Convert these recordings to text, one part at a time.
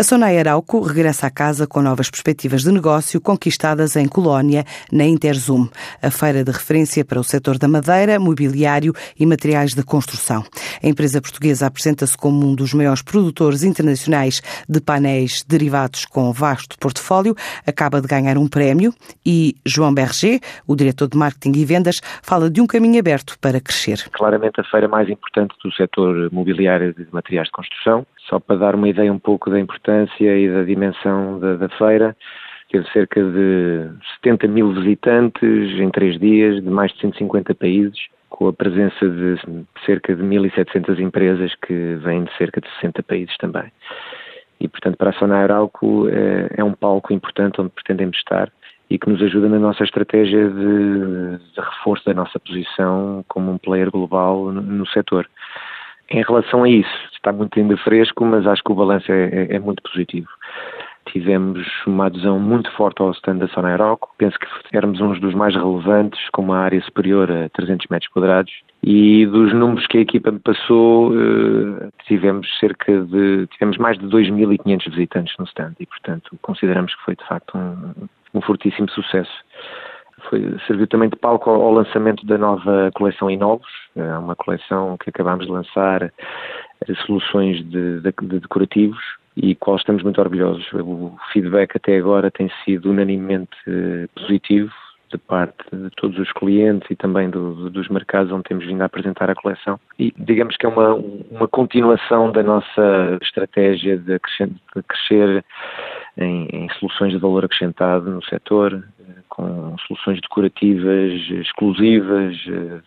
A Sonai Arauco regressa à casa com novas perspectivas de negócio conquistadas em Colónia, na Interzoom, a feira de referência para o setor da madeira, mobiliário e materiais de construção. A empresa portuguesa apresenta-se como um dos maiores produtores internacionais de painéis derivados com vasto portfólio, acaba de ganhar um prémio e João Berger, o diretor de marketing e vendas, fala de um caminho aberto para crescer. Claramente a feira mais importante do setor mobiliário de materiais de construção, só para dar uma ideia um pouco da importância e da dimensão da, da feira, teve cerca de 70 mil visitantes em três dias, de mais de 150 países, com a presença de cerca de 1.700 empresas que vêm de cerca de 60 países também. E, portanto, para a Sona Arauco é, é um palco importante onde pretendemos estar e que nos ajuda na nossa estratégia de, de reforço da nossa posição como um player global no, no setor. Em relação a isso, está muito ainda fresco, mas acho que o balanço é, é, é muito positivo. Tivemos uma adesão muito forte ao stand da Sona Aeroco. Penso que éramos uns dos mais relevantes, com uma área superior a 300 metros quadrados. E dos números que a equipa me passou, eh, tivemos cerca de, tivemos mais de 2.500 visitantes no stand e, portanto, consideramos que foi de facto um, um fortíssimo sucesso. Foi, serviu também de palco ao, ao lançamento da nova coleção Inovos, é uma coleção que acabámos de lançar, eh, soluções de, de, de decorativos e qual estamos muito orgulhosos. O feedback até agora tem sido unanimemente eh, positivo de parte de todos os clientes e também do, dos mercados onde temos vindo a apresentar a coleção. E digamos que é uma, uma continuação da nossa estratégia de crescer, de crescer em, em, soluções de valor acrescentado no setor, com soluções decorativas exclusivas,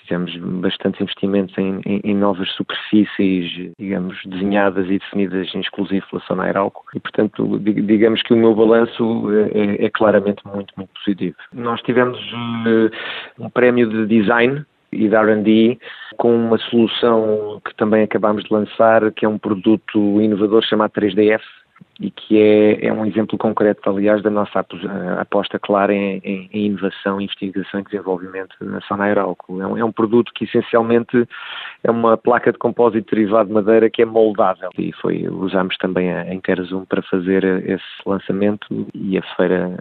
fizemos bastantes investimentos em, em, em, novas superfícies, digamos, desenhadas e definidas em exclusivo pela Sona Aeralco e, portanto, digamos que o meu balanço é, é claramente muito, muito positivo. Nós tivemos um prémio de design e de R&D com uma solução que também acabámos de lançar, que é um produto inovador chamado 3DF, e que é, é um exemplo concreto, aliás, da nossa aposta clara em, em, em inovação, investigação e desenvolvimento na Sona Aeralco. É um, é um produto que essencialmente é uma placa de compósito derivado de madeira que é moldável e foi, usámos também a Interzoom para fazer esse lançamento e a feira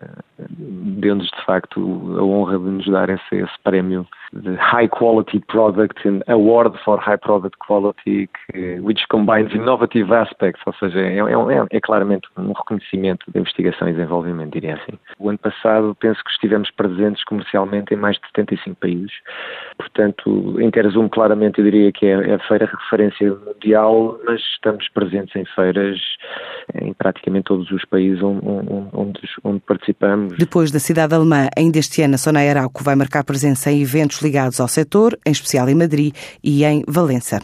deu-nos de facto a honra de nos dar esse, esse prémio de High Quality Product and Award for High Product Quality, que, which combines innovative aspects, ou seja, é, é, é, claramente um reconhecimento da investigação e desenvolvimento, diria assim. O ano passado penso que estivemos presentes comercialmente em mais de 75 países, portanto, em Interzum claramente eu diria que é, é a feira referência mundial, mas estamos presentes em feiras em praticamente todos os países onde, onde, onde participamos. Depois da cidade alemã, ainda este ano a Sona Arauco vai marcar presença em eventos ligados ao setor, em especial em Madrid e em Valença.